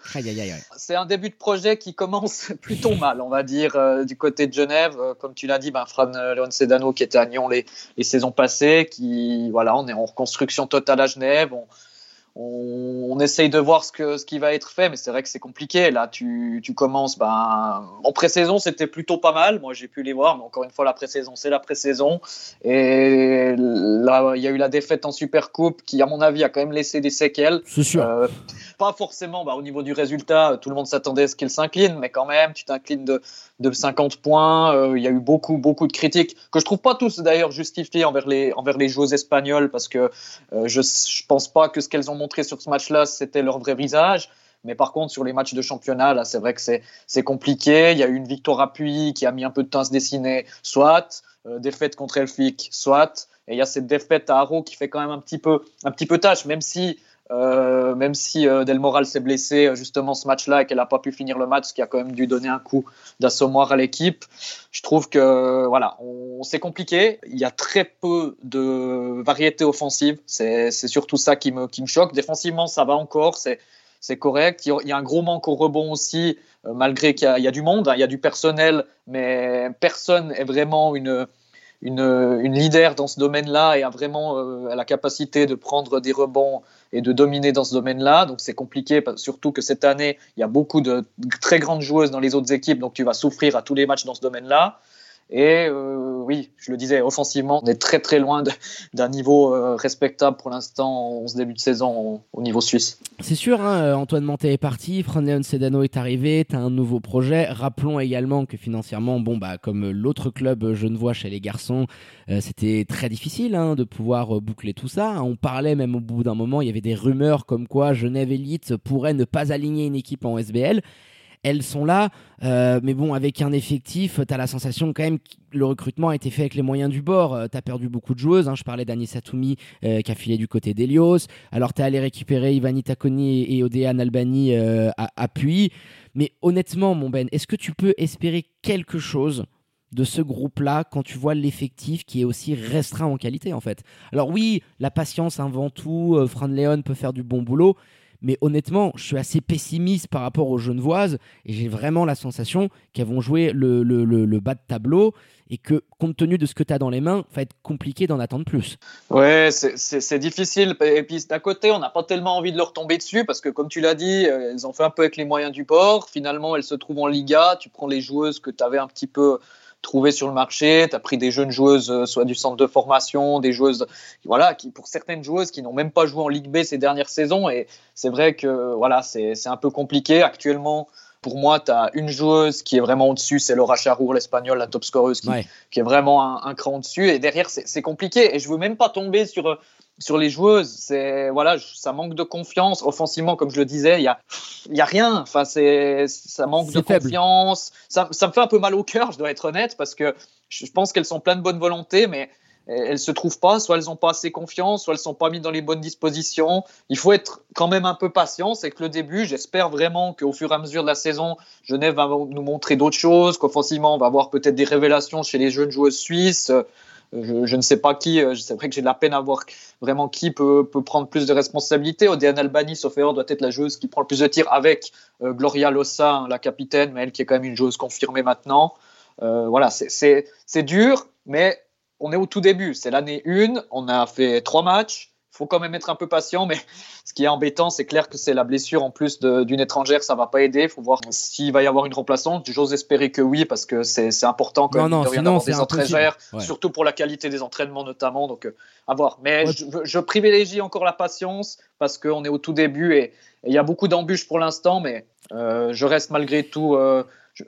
C'est un début de projet qui commence (laughs) plutôt mal, on va dire, euh, du côté de Genève. comme tu l'as dit, ben, Fran Leon Sedano qui était à Nyon les, les saisons passées, qui, voilà, on est en reconstruction totale à Genève. On, on, essaye de voir ce, que, ce qui va être fait, mais c'est vrai que c'est compliqué. Là, tu, tu commences. Ben, en pré-saison, c'était plutôt pas mal. Moi, j'ai pu les voir, mais encore une fois, la pré-saison, c'est la pré-saison. Et là, il y a eu la défaite en Super Coupe qui, à mon avis, a quand même laissé des séquelles. C'est sûr. Euh, pas forcément bah, au niveau du résultat, tout le monde s'attendait à ce qu'il s'incline, mais quand même, tu t'inclines de, de 50 points. Euh, il y a eu beaucoup, beaucoup de critiques que je trouve pas tous d'ailleurs justifiées envers les, envers les joueuses espagnoles parce que euh, je, je pense pas que ce qu'elles ont montré sur ce match-là, c'était leur vrai visage. Mais par contre, sur les matchs de championnat, là, c'est vrai que c'est compliqué. Il y a eu une victoire appuyée qui a mis un peu de temps à se dessiner, soit. Euh, défaite contre Elfic, soit. Et il y a cette défaite à Haro qui fait quand même un petit peu, un petit peu tâche, même si euh, même si euh, Del Moral s'est blessé euh, justement ce match-là et qu'elle n'a pas pu finir le match, ce qui a quand même dû donner un coup d'assommoir à l'équipe. Je trouve que voilà, c'est compliqué. Il y a très peu de variété offensive. C'est, c'est surtout ça qui me, qui me choque. Défensivement, ça va encore. C'est, c'est correct. Il y a un gros manque au rebond aussi, malgré qu'il y a, il y a du monde, hein. il y a du personnel, mais personne est vraiment une une, une, leader dans ce domaine-là et a vraiment euh, la capacité de prendre des rebonds et de dominer dans ce domaine-là. Donc c'est compliqué, surtout que cette année, il y a beaucoup de très grandes joueuses dans les autres équipes, donc tu vas souffrir à tous les matchs dans ce domaine-là. Et euh, oui, je le disais, offensivement, on est très très loin d'un niveau euh, respectable pour l'instant en ce début de saison au, niveau suisse. C'est sûr, hein, euh, Antoine Mantet est parti, Fran Sedano est arrivé, tu un nouveau projet. Rappelons également que financièrement, bon, bah, comme l'autre club genevois chez les garçons, c'était très difficile hein, de pouvoir boucler tout ça. On parlait même au bout d'un moment, il y avait des rumeurs comme quoi Genève Elite pourrait ne pas aligner une équipe en SBL elles sont là. Euh, mais bon, avec un effectif, tu as la sensation quand même que le recrutement a été fait avec les moyens du bord. Euh, tu as perdu beaucoup de joueuses. Hein. Je parlais d'Annie Satoumi euh, qui a filé du côté d'Elios. Alors tu es allé récupérer Ivani Takoni et, Odéane Albani à, appui. Mais honnêtement, mon Ben, est-ce que tu peux espérer quelque chose de ce groupe-là quand tu vois l'effectif qui est aussi restreint en qualité en fait? Alors oui, la patience avant tout, Fran Leon peut faire du bon boulot, mais honnêtement, je suis assez pessimiste par rapport aux Genevoises et j'ai vraiment la sensation qu'elles vont jouer le, le, bas de tableau et que compte tenu de ce que tu as dans les mains, va être compliqué d'en attendre plus. Ouais, c'est difficile. Et puis d'un côté, on n'a pas tellement envie de leur tomber dessus parce que, comme tu l'as dit, euh, elles ont fait un peu avec les moyens du port. Finalement, elles se trouvent en Liga. Tu prends les joueuses que tu avais un petit peu trouvé sur le marché. Tu as pris des jeunes joueuses, euh, soit du centre de formation, des joueuses, voilà, qui pour certaines joueuses qui n'ont même pas joué en Ligue B ces dernières saisons. Et c'est vrai que voilà, c'est un peu compliqué actuellement. Pour moi, tu as une joueuse qui est vraiment au-dessus, c'est Laura Charour, l'espagnole, la top scoreuse, qui, qui est vraiment un, un cran au-dessus. Et derrière, c'est compliqué. Et je veux même pas tomber sur sur les joueuses, c'est voilà, ça manque de confiance offensivement, comme je le disais, il y a, y a rien. Enfin, c'est ça manque de confiance. Ça, ça, me fait un peu mal au cœur, je dois être honnête, parce que je pense qu'elles sont pleines de bonne volonté, mais elles se trouvent pas. Soit elles n'ont pas assez confiance, soit elles sont pas mises dans les bonnes dispositions. Il faut être quand même un peu patient. C'est que le début, j'espère vraiment qu'au fur et à mesure de la saison, Genève va nous montrer d'autres choses, qu'offensivement, on va avoir peut-être des révélations chez les jeunes joueuses suisses. Je, ne sais pas qui, euh, c'est vrai que j'ai de la peine à voir vraiment qui peut, peut prendre plus de responsabilités. Odiane Albani, sauf erreur, doit être la joueuse qui prend le plus de tirs avec euh, Gloria Lossa, hein, la capitaine, mais elle qui est quand même une joueuse confirmée maintenant. Euh, voilà, c'est dur, mais on est au tout début. C'est l'année 1, on a fait trois matchs faut quand même être un peu patient, mais ce qui est embêtant, c'est clair que c'est la blessure en plus d'une étrangère, ça va pas aider. Il faut voir s'il va y avoir une remplaçante. J'ose espérer que oui, parce que c'est important quand même de avoir des étrangères, surtout pour la qualité des entraînements notamment. Donc, euh, à voir. Mais je, privilégie encore la patience parce qu'on est au tout début et il y a beaucoup d'embûches pour l'instant, mais euh, je reste malgré tout euh,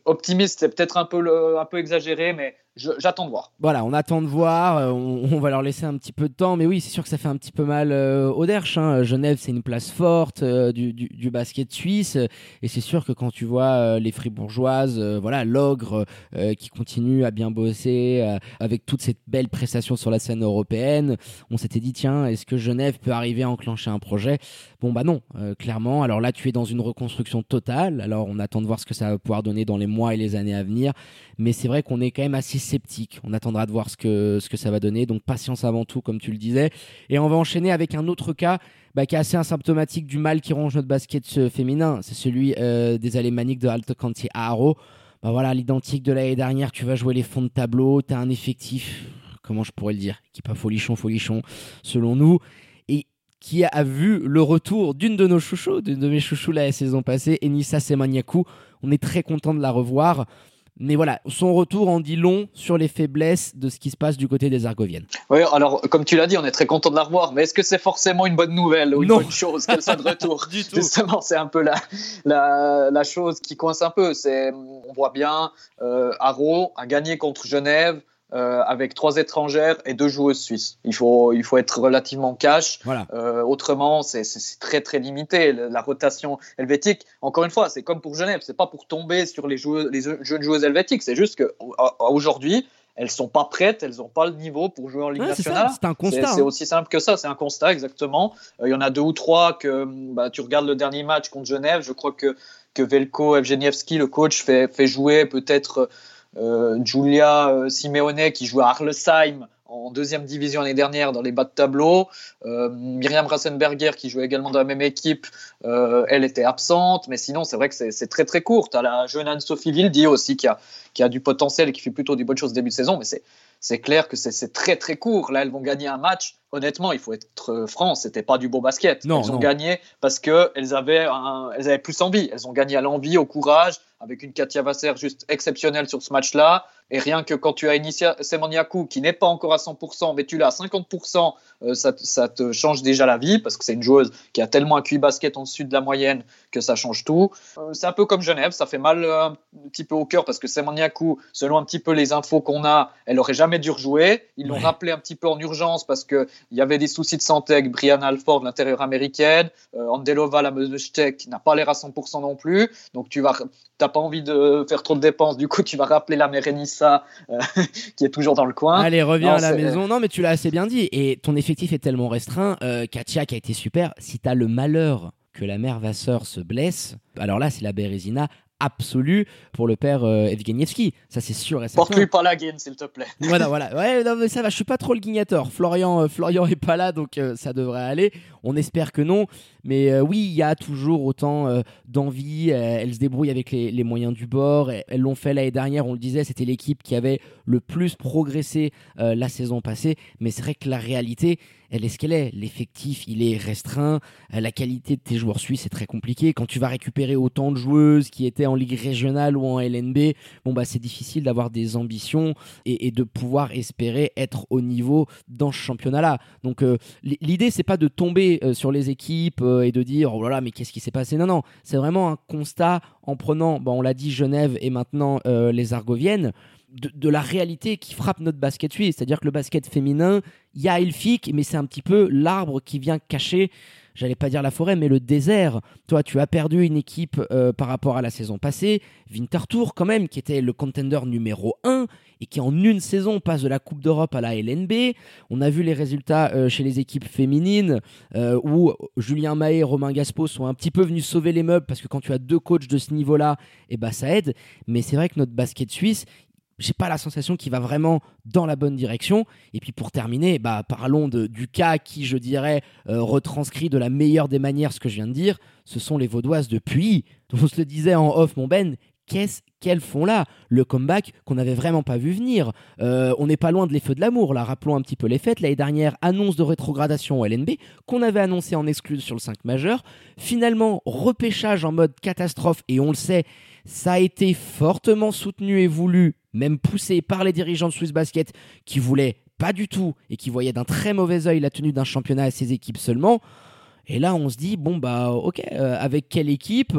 optimiste. C'est peut-être un peu, un peu exagéré, mais j'attends de voir. Voilà, on attend de voir. Euh, on, va leur laisser un petit peu de temps. Mais oui, c'est sûr que ça fait un petit peu mal euh, au Derch. Hein. Genève, c'est une place forte euh, du, du, basket suisse. Et c'est sûr que quand tu vois les fribourgeoises, voilà, l'ogre qui continue à bien bosser avec toutes ces belles prestations sur la scène européenne, on s'était dit, tiens, est-ce que Genève peut arriver à enclencher un projet? Bon, bah non, clairement. Alors là, tu es dans une reconstruction totale. Alors on attend de voir ce que ça va pouvoir donner dans les mois et les années à venir. Mais c'est vrai qu'on est quand même assez sceptique. On attendra de voir ce que, ce que ça va donner. Donc patience avant tout, comme tu le disais. Et on va enchaîner avec un autre cas bah, qui est assez asymptomatique du mal qui ronge notre basket féminin. C'est celui euh, des Alémaniques de Alto Canti à. Bah voilà, l'identique de l'année dernière, tu vas jouer les fonds de tableau, tu as un effectif, comment je pourrais le dire, qui n'est pas folichon, folichon, selon nous, et qui a vu le retour d'une de nos chouchous, d'une de mes chouchous la saison passée, Enissa Semaniakou. On est très content de la revoir. Mais voilà, son retour en dit long sur les faiblesses de ce qui se passe du côté des Argoviennes. Oui, alors comme tu l'as dit, on est très content de la revoir, mais est-ce que c'est forcément une bonne nouvelle ou une bonne chose qu'elle soit de (laughs) retour du tout. Justement, c'est un peu la, la, la, chose qui coince un peu. C'est, on voit bien, euh, Haro a gagné contre Genève. Euh, avec trois étrangères et deux joueuses suisses. Il faut, il faut être relativement cash. Voilà. Euh, autrement, c'est très très limité. La rotation helvétique, encore une fois, c'est comme pour Genève. C'est pas pour tomber sur les, joueuses, les jeunes joueuses helvétiques. C'est juste qu'aujourd'hui, elles sont pas prêtes, elles n'ont pas le niveau pour jouer en Ligue nationale. C'est un constat. C'est hein. aussi simple que ça, c'est un constat exactement. Euh, il y en a deux ou trois que bah, tu regardes le dernier match contre Genève, je crois que que Velko Evgenievski, le coach, fait, fait jouer peut-être euh, Julia euh, Simeone qui joue à Arlesheim en deuxième division l'année dernière dans les bas de tableau. Euh, Myriam Rassenberger qui jouait également dans la même équipe, elle était absente, mais sinon c'est vrai que c'est très très court. As la jeune Anne-Sophie Vildi aussi qui a, a du potentiel et qui fait plutôt des bonnes choses au début de saison, mais c'est clair que c'est très très court. Là, elles vont gagner un match honnêtement, il faut être franc, c'était pas du beau basket. Non, elles ont gagné parce qu'elles avaient, elles avaient plus envie. Elles ont gagné à l'envie, au courage, avec une Katia Vasser juste exceptionnelle sur ce match-là. Et rien que quand tu as Initia Semoniakou qui n'est pas encore à 100%, mais tu l'as à 50%, euh, ça, ça, te change déjà la vie parce que c'est une joueuse qui a tellement un QI basket en dessus de la moyenne que ça change tout. Euh, c'est un peu comme Genève, ça fait mal euh, un petit peu au cœur parce que Semoniakou, selon un petit peu les infos qu'on a, elle aurait jamais dû rejouer. Ils l'ont rappelé un petit peu en urgence parce qu'il y avait des soucis de santé avec Brianna Alford, l'intérieur américaine. Andelova, la meuse n'a pas l'air à 100% non plus. Donc tu t'as pas envie de faire trop de dépenses. Du coup, tu vas rappeler la Mérénissa euh, (laughs) qui est toujours dans le coin. Allez, reviens à la maison. Non, mais tu l'as assez bien dit. Et ton effectif est tellement restreint. Euh, Katia qui a été super. Si tu as le malheur que la mère Vasseur se blesse, alors là, c'est la Bérésina absolue pour le père euh, Evgenievski. Ça, c'est sûr et certain. Porte-lui pas la gaine, s'il te plaît. (laughs) Voilà, voilà. Ouais, non, mais ça va, je suis pas trop le guignateur. Florian, euh, Florian est pas là, donc euh, ça devrait aller. On espère que non. Mais oui, il y a toujours autant d'envie. elle se débrouille avec les, moyens du bord. Elles l'ont fait l'année dernière, on le disait, c'était l'équipe qui avait le plus progressé la saison passée. Mais c'est vrai que la réalité, elle est ce qu'elle est. L'effectif, il est restreint. Euh, la qualité de tes joueurs suisses est très compliquée. Quand tu vas récupérer autant de joueuses qui étaient en ligue régionale ou en LNB, bon bah c'est difficile d'avoir des ambitions et, de pouvoir espérer être au niveau dans ce championnat-là. Donc euh, l'idée c'est pas de tomber euh, sur les équipes et de dire oh là là mais qu'est-ce qui s'est passé? Non non, c'est vraiment un constat en prenant, bah, on l'a dit Genève et maintenant les Argoviennes de, la réalité qui frappe notre basket suisse. C'est-à-dire que le basket féminin, il y a Elfic, mais c'est un petit peu l'arbre qui vient cacher, j'allais pas dire la forêt, mais le désert. Toi, tu as perdu une équipe euh, par rapport à la saison passée. Winterthur, quand même, qui était le contender numéro 1 et qui en une saison passe de la Coupe d'Europe à la LNB. On a vu les résultats euh, chez les équipes féminines euh, où Julien Mahé et Romain Gaspo sont un petit peu venus sauver les meubles parce que quand tu as deux coachs de ce niveau-là, eh ben, ça aide. Mais c'est vrai que notre basket suisse, j'ai pas la sensation qu'il va vraiment dans la bonne direction. Et puis pour terminer, bah, parlons de, du cas qui, je dirais, euh, retranscrit de la meilleure des manières ce que je viens de dire. Ce sont les Vaudoises de Puy. (laughs) On se le disait en off, mon Ben. Qu'est-ce qu'elles font là? Le comeback qu'on n'avait vraiment pas vu venir. Euh, on n'est pas loin de les feux de l'amour, là. Rappelons un petit peu les fêtes. L'année dernière, annonce de rétrogradation au LNB, qu'on avait annoncé en exclu sur le 5 majeur. Finalement, repêchage en mode catastrophe, et on le sait, ça a été fortement soutenu et voulu même poussé par les dirigeants de Swiss Basket qui voulaient pas du tout et qui voyaient d'un très mauvais œil la tenue d'un championnat à ses équipes seulement. Et là, on se dit, bon, bah, ok, euh, avec quelle équipe?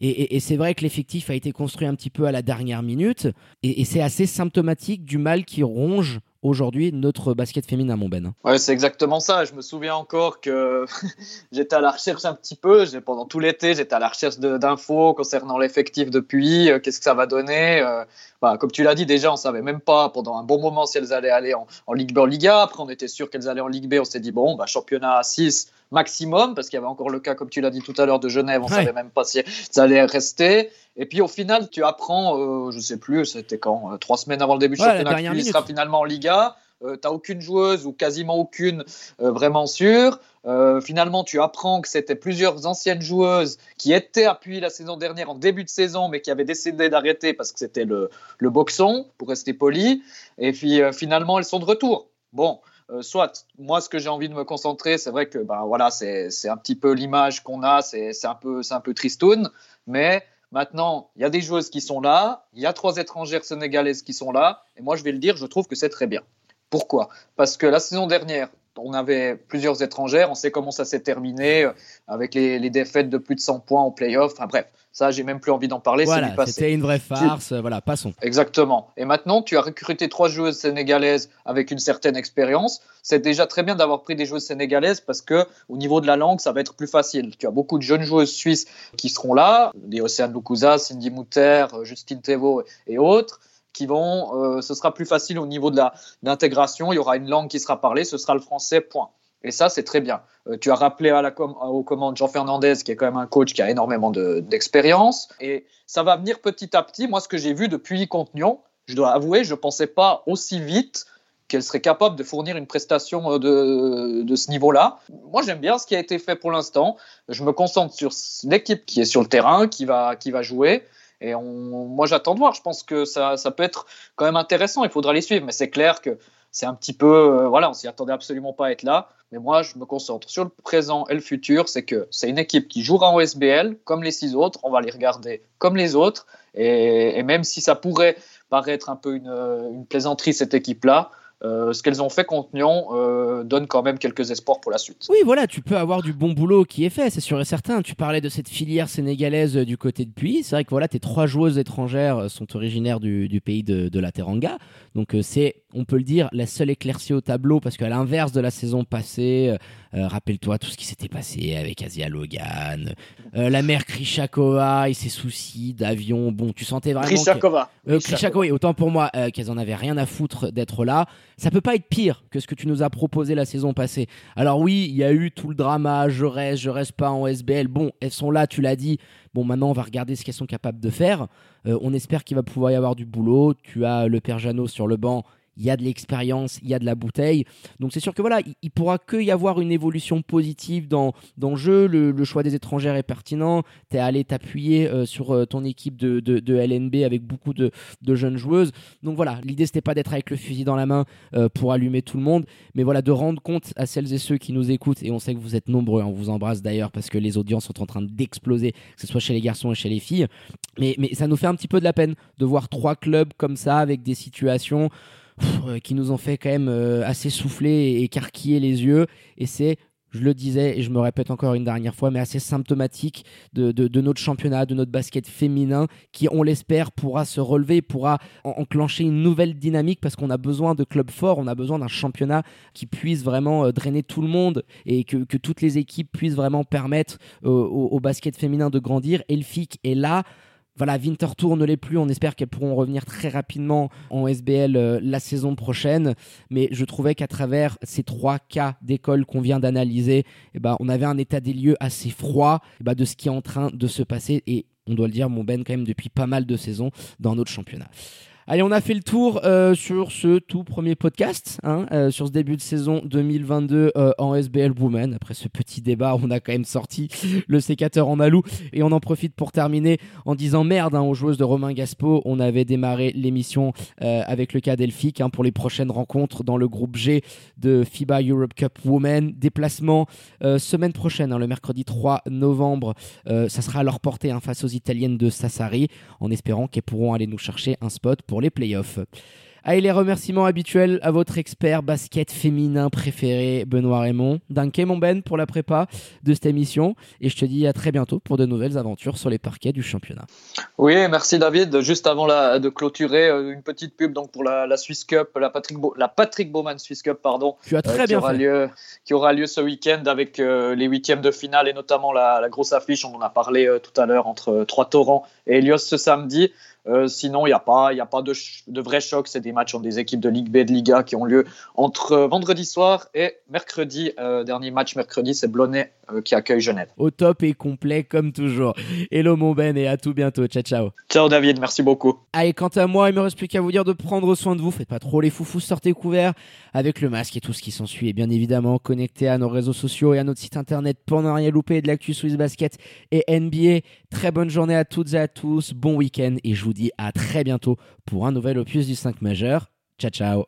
Et, c'est vrai que l'effectif a été construit un petit peu à la dernière minute. Et, et c'est assez symptomatique du mal qui ronge aujourd'hui notre basket féminin, mon Ben. Ouais, c'est exactement ça. Je me souviens encore que (laughs) j'étais à la recherche un petit peu, pendant tout l'été, j'étais à la recherche d'infos concernant l'effectif depuis, euh, qu'est-ce que ça va donner. Euh, bah, comme tu l'as dit, déjà, on savait même pas pendant un bon moment si elles allaient aller en, Ligue B, en Liga. Après, on était sûr qu'elles allaient en Ligue B. On s'est dit, bon, bah, championnat à 6 maximum, parce qu'il y avait encore le cas, comme tu l'as dit tout à l'heure, de Genève. On ne savait même pas si ça allait rester. Et puis au final, tu apprends, euh, je sais plus, c'était quand, euh, trois semaines avant le début du championnat, tu sera finalement en Liga. Euh, tu n'as aucune joueuse ou quasiment aucune vraiment sûre. finalement, tu apprends que c'était plusieurs anciennes joueuses qui étaient appuyées la saison dernière en début de saison, mais qui avaient décidé d'arrêter parce que c'était le, le, boxon, pour rester poli. Et puis finalement, elles sont de retour. Bon, soit, moi, ce que j'ai envie de me concentrer, c'est vrai que ben, voilà, c'est un petit peu l'image qu'on a, c'est un, peu, un peu tristoun, mais Maintenant, il y a des joueuses qui sont là, il y a trois étrangères sénégalaises qui sont là, et moi je vais le dire, je trouve que c'est très bien. Pourquoi? Parce que la saison dernière, on avait plusieurs étrangères, on sait comment ça s'est terminé euh, avec les, défaites de plus de 100 points en playoff. Enfin bref, ça, j'ai même plus envie d'en parler. Voilà, c'était une vraie farce. Voilà, passons. Exactement. Et maintenant, tu as recruté trois joueuses sénégalaises avec une certaine expérience. C'est déjà très bien d'avoir pris des joueuses sénégalaises parce que au niveau de la langue, ça va être plus facile. Tu as beaucoup de jeunes joueuses suisses qui seront là, des Océane Lukuza, Cindy Mouter, Justine Tevo et autres vont, ce sera plus facile au niveau de l'intégration. Il y aura une langue qui sera parlée, ce sera le français. Point. Et ça, c'est très bien. tu as rappelé à la aux commandes Jean Fernandez, qui est quand même un coach qui a énormément d'expérience. et ça va venir petit à petit. Moi, ce que j'ai vu depuis Contenion, je dois avouer, je ne pensais pas aussi vite qu'elle serait capable de fournir une prestation euh, de, de ce niveau-là. Moi, j'aime bien ce qui a été fait pour l'instant. Je me concentre sur l'équipe qui est sur le terrain, qui va, qui va jouer. Et moi, j'attends de voir. Je pense que ça, ça, peut être quand même intéressant. Il faudra les suivre. Mais c'est clair que c'est un petit peu. Euh, voilà, on s'y attendait absolument pas à être là. Mais moi, je me concentre sur le présent et le futur. C'est que c'est une équipe qui jouera en SBL comme les six autres. On va les regarder comme les autres. Et, même si ça pourrait paraître un peu une plaisanterie, cette équipe-là, euh, ce qu'elles ont fait contre Nyon euh, donne quand même quelques espoirs pour la suite. Oui, voilà, tu peux avoir du bon boulot qui est fait, c'est sûr et certain. Tu parlais de cette filière sénégalaise euh, du côté de Puy. C'est vrai que voilà, tes trois joueuses étrangères sont originaires du, pays de, la Teranga. Donc c'est, on peut le dire, la seule éclaircie au tableau parce qu'à l'inverse de la saison passée, rappelle-toi tout ce qui s'était passé avec Asia Logan, la mère Krishakova et ses soucis d'avion. Bon, tu sentais vraiment. Krishakova. Krishakova, oui, autant pour moi qu'elles en avaient rien à foutre d'être là ça peut pas être pire que ce que tu nous as proposé la saison passée. Alors oui, il y a eu tout le drama, je reste, je reste pas en SBL. Bon, elles sont là, tu l'as dit. Bon, maintenant on va regarder ce qu'elles sont capables de faire. Euh, on espère qu'il va pouvoir y avoir du boulot. Tu as le père Jeannot sur le banc il y a de l'expérience, il y a de la bouteille. Donc c'est sûr que voilà, il, pourra que y avoir une évolution positive dans, dans le jeu. Le, choix des étrangères est pertinent. Tu es allé t'appuyer euh, sur euh, ton équipe de, de, LNB avec beaucoup de, de, jeunes joueuses. Donc voilà, l'idée c'était pas d'être avec le fusil dans la main euh, pour allumer tout le monde, mais voilà, de rendre compte à celles et ceux qui nous écoutent, et on sait que vous êtes nombreux, on vous embrasse d'ailleurs parce que les audiences sont en train d'exploser, que ce soit chez les garçons et chez les filles. Mais, mais ça nous fait un petit peu de la peine de voir trois clubs comme ça avec des situations euh, qui nous ont fait quand même euh, assez souffler et écarquiller les yeux. Et c'est je le disais et je me répète encore une dernière fois, mais assez symptomatique de, de, notre championnat, de notre basket féminin, qui, on l'espère, pourra se relever, pourra enclencher une nouvelle dynamique parce qu'on a besoin de clubs forts, on a besoin d'un championnat qui puisse vraiment euh, drainer tout le monde et que, que toutes les équipes puissent vraiment permettre au, basket féminin de grandir. Et le FIC est là. Voilà, Winterthur ne l'est plus. On espère qu'elles pourront revenir très rapidement en SBL euh, la saison prochaine. Mais je trouvais qu'à travers ces trois cas d'école qu'on vient d'analyser, eh ben, on avait un état des lieux assez froid eh ben, de ce qui est en train de se passer. Et on doit le dire, mon Ben, quand même, depuis pas mal de saisons dans notre championnat. Allez, on a fait le tour euh, sur ce tout premier podcast, hein, euh, sur ce début de saison 2022 euh, en SBL Women. Après ce petit débat, on a quand même sorti (laughs) le sécateur en alou et on en profite pour terminer en disant merde hein, aux joueuses de Romain Gaspo. On avait démarré l'émission avec le cas d'Elphick hein, pour les prochaines rencontres dans le groupe G de FIBA Europe Cup Women. Déplacement semaine prochaine, le mercredi 3 novembre. ça sera à leur portée face aux Italiennes de Sassari, en espérant qu'elles pourront aller nous chercher un spot pour les playoffs. Allez, les remerciements habituels à votre expert basket féminin préféré, Benoît Raymond. Danke, mon Ben, pour la prépa de cette émission. Et je te dis à très bientôt pour de nouvelles aventures sur les parquets du championnat. Oui, merci David. Juste avant de clôturer, euh, une petite pub donc pour la, Swiss Cup, la Patrick, la Patrick Bowman Swiss Cup, pardon. Tu as très euh, bien qui aura fait. Lieu, qui aura lieu ce week-end avec euh, les huitièmes de finale et notamment la, la, grosse affiche, on en a parlé tout à l'heure, entre Trois Torrents et Elios ce samedi. Euh, sinon, il n'y a pas, y a pas de, de vrai choc. C'est des matchs entre des équipes de Ligue B, de Liga qui ont lieu entre vendredi soir et mercredi. Euh, dernier match mercredi, c'est Blonay euh, qui accueille Genève. Au top et complet comme toujours. Hello mon Ben et à tout bientôt. Ciao ciao. Ciao David, merci beaucoup. Allez, quant à moi, il me reste plus qu'à vous dire de prendre soin de vous. Faites pas trop les foufous, sortez couverts avec le masque et tout ce qui s'ensuit. Et bien évidemment, connectez à nos réseaux sociaux et à notre site internet pour ne rien louper de l'actu Swiss Basket et NBA. Très bonne journée à toutes et à tous. Bon week-end et je vous à très bientôt pour un nouvel opus du 5 majeur. Ciao ciao